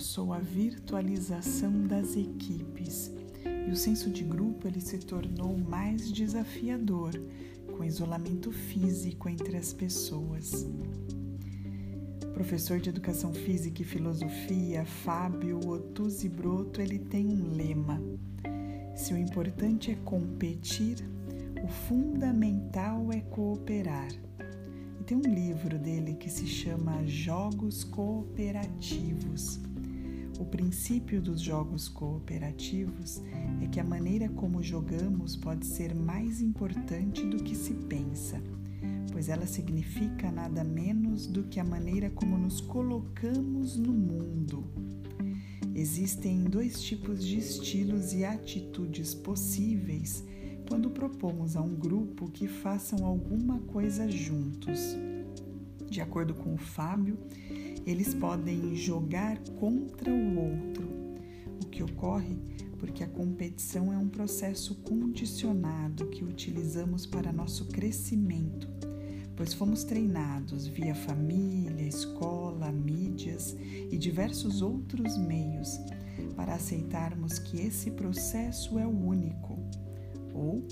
reforçou a virtualização das equipes e o senso de grupo ele se tornou mais desafiador com isolamento físico entre as pessoas. Professor de Educação Física e Filosofia, Fábio Otuzzi Broto, ele tem um lema: se o importante é competir, o fundamental é cooperar. E tem um livro dele que se chama Jogos Cooperativos. O princípio dos jogos cooperativos é que a maneira como jogamos pode ser mais importante do que se pensa, pois ela significa nada menos do que a maneira como nos colocamos no mundo. Existem dois tipos de estilos e atitudes possíveis quando propomos a um grupo que façam alguma coisa juntos. De acordo com o Fábio, eles podem jogar contra o outro, o que ocorre? Porque a competição é um processo condicionado que utilizamos para nosso crescimento, pois fomos treinados via família, escola, mídias e diversos outros meios para aceitarmos que esse processo é o único. Ou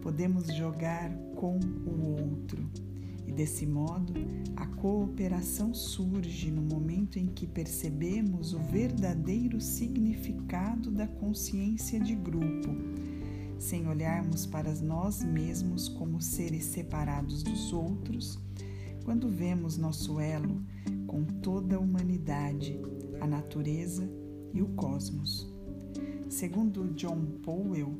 podemos jogar com o outro. E desse modo, a cooperação surge no momento em que percebemos o verdadeiro significado da consciência de grupo, sem olharmos para nós mesmos como seres separados dos outros, quando vemos nosso elo com toda a humanidade, a natureza e o cosmos. Segundo John Powell,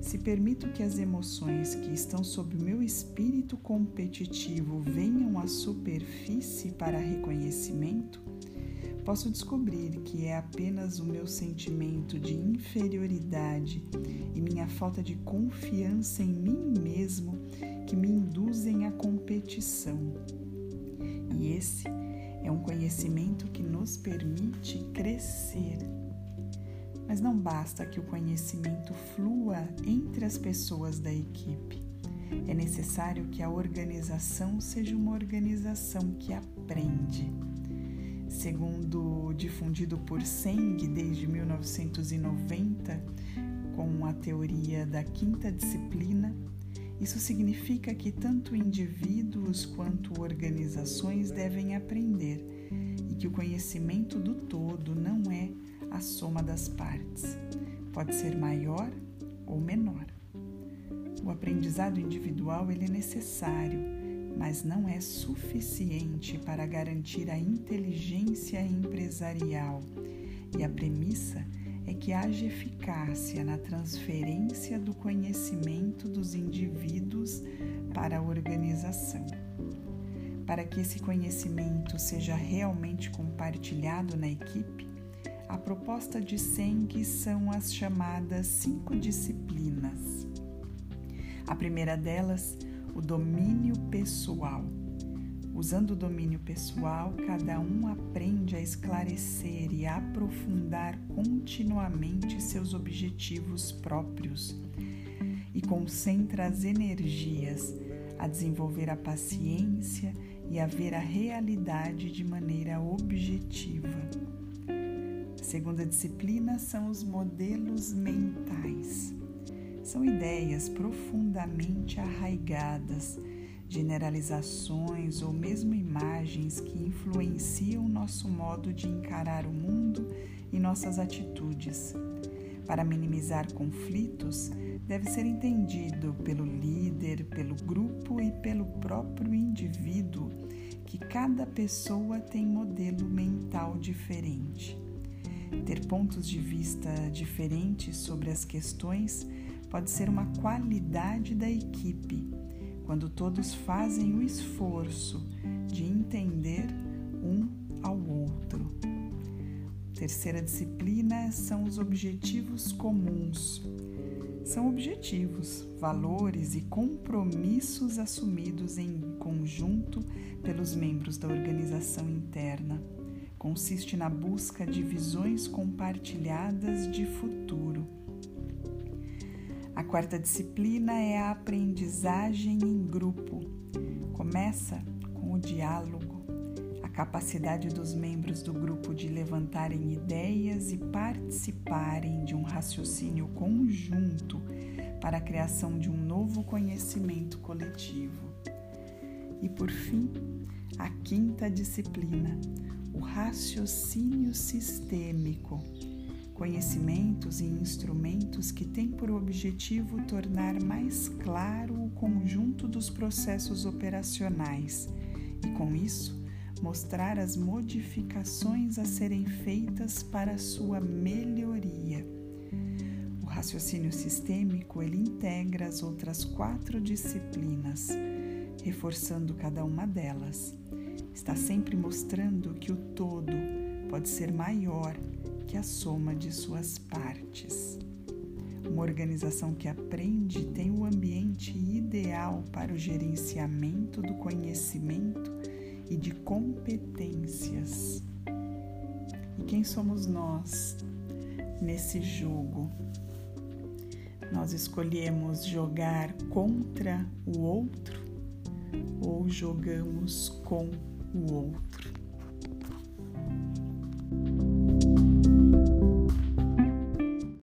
se permito que as emoções que estão sob meu espírito competitivo venham à superfície para reconhecimento, posso descobrir que é apenas o meu sentimento de inferioridade e minha falta de confiança em mim mesmo que me induzem à competição. E esse é um conhecimento que nos permite crescer mas não basta que o conhecimento flua entre as pessoas da equipe. É necessário que a organização seja uma organização que aprende. Segundo difundido por Seng desde 1990, com a teoria da quinta disciplina, isso significa que tanto indivíduos quanto organizações devem aprender e que o conhecimento do todo não é a soma das partes. Pode ser maior ou menor. O aprendizado individual ele é necessário, mas não é suficiente para garantir a inteligência empresarial. E a premissa é que haja eficácia na transferência do conhecimento dos indivíduos para a organização. Para que esse conhecimento seja realmente compartilhado na equipe, a proposta de Seng são as chamadas cinco disciplinas. A primeira delas, o domínio pessoal. Usando o domínio pessoal, cada um aprende a esclarecer e aprofundar continuamente seus objetivos próprios e concentra as energias a desenvolver a paciência e a ver a realidade de maneira objetiva segunda disciplina são os modelos mentais. São ideias profundamente arraigadas, generalizações ou mesmo imagens que influenciam nosso modo de encarar o mundo e nossas atitudes. Para minimizar conflitos, deve ser entendido pelo líder, pelo grupo e pelo próprio indivíduo que cada pessoa tem modelo mental diferente. Ter pontos de vista diferentes sobre as questões pode ser uma qualidade da equipe, quando todos fazem o esforço de entender um ao outro. Terceira disciplina são os objetivos comuns. São objetivos, valores e compromissos assumidos em conjunto pelos membros da organização interna consiste na busca de visões compartilhadas de futuro. A quarta disciplina é a aprendizagem em grupo. Começa com o diálogo, a capacidade dos membros do grupo de levantarem ideias e participarem de um raciocínio conjunto para a criação de um novo conhecimento coletivo. E por fim, a quinta disciplina, o raciocínio sistêmico. Conhecimentos e instrumentos que têm por objetivo tornar mais claro o conjunto dos processos operacionais e, com isso, mostrar as modificações a serem feitas para sua melhoria. O raciocínio sistêmico ele integra as outras quatro disciplinas, reforçando cada uma delas. Está sempre mostrando que o todo pode ser maior que a soma de suas partes. Uma organização que aprende tem o ambiente ideal para o gerenciamento do conhecimento e de competências. E quem somos nós nesse jogo? Nós escolhemos jogar contra o outro ou jogamos com o outro.